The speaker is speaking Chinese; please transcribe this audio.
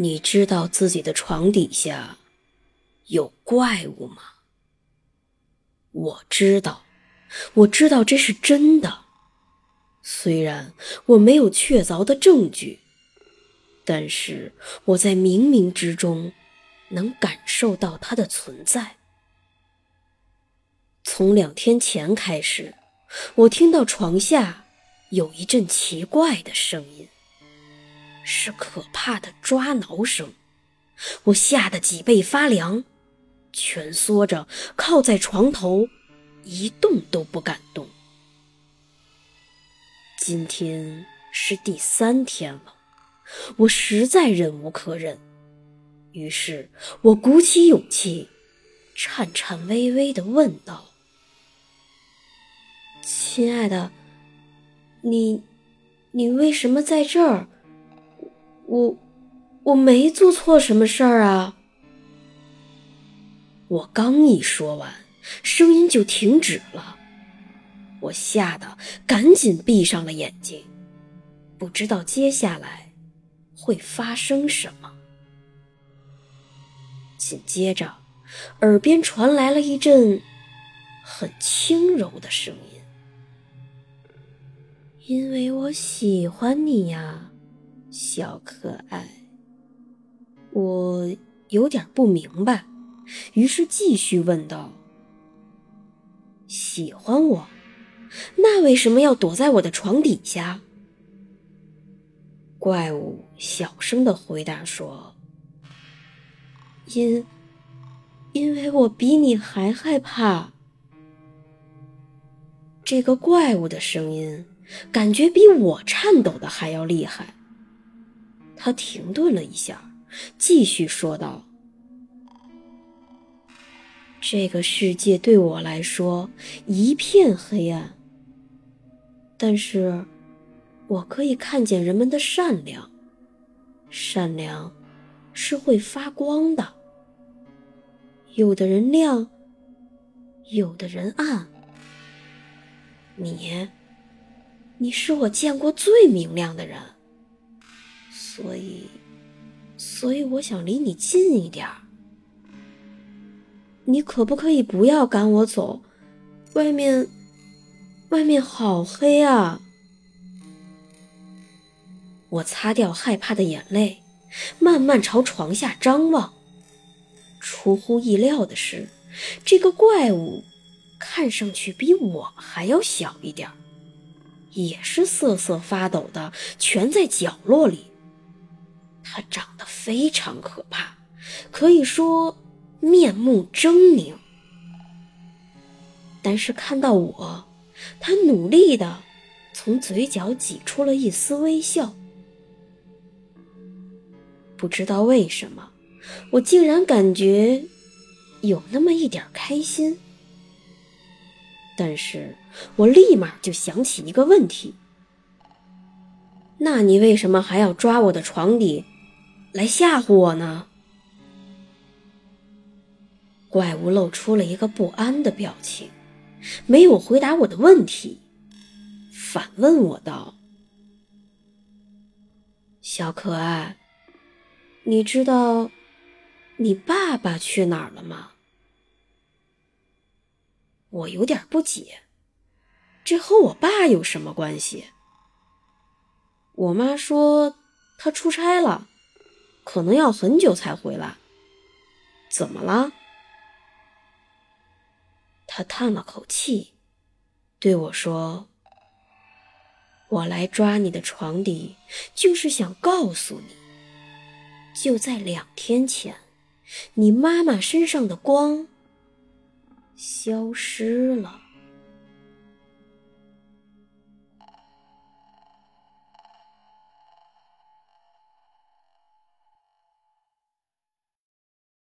你知道自己的床底下有怪物吗？我知道，我知道这是真的。虽然我没有确凿的证据，但是我在冥冥之中能感受到它的存在。从两天前开始，我听到床下有一阵奇怪的声音。是可怕的抓挠声，我吓得脊背发凉，蜷缩着靠在床头，一动都不敢动。今天是第三天了，我实在忍无可忍，于是我鼓起勇气，颤颤巍巍地问道：“亲爱的，你，你为什么在这儿？”我我没做错什么事儿啊！我刚一说完，声音就停止了。我吓得赶紧闭上了眼睛，不知道接下来会发生什么。紧接着，耳边传来了一阵很轻柔的声音：“因为我喜欢你呀。”小可爱，我有点不明白，于是继续问道：“喜欢我，那为什么要躲在我的床底下？”怪物小声的回答说：“因，因为我比你还害怕。”这个怪物的声音，感觉比我颤抖的还要厉害。他停顿了一下，继续说道：“这个世界对我来说一片黑暗，但是我可以看见人们的善良。善良是会发光的，有的人亮，有的人暗。你，你是我见过最明亮的人。”所以，所以我想离你近一点儿。你可不可以不要赶我走？外面，外面好黑啊！我擦掉害怕的眼泪，慢慢朝床下张望。出乎意料的是，这个怪物看上去比我还要小一点儿也是瑟瑟发抖的，蜷在角落里。他长得非常可怕，可以说面目狰狞。但是看到我，他努力的从嘴角挤出了一丝微笑。不知道为什么，我竟然感觉有那么一点开心。但是我立马就想起一个问题：那你为什么还要抓我的床底？来吓唬我呢？怪物露出了一个不安的表情，没有回答我的问题，反问我道：“小可爱，你知道你爸爸去哪儿了吗？”我有点不解，这和我爸有什么关系？我妈说他出差了。可能要很久才回来。怎么了？他叹了口气，对我说：“我来抓你的床底，就是想告诉你，就在两天前，你妈妈身上的光消失了。”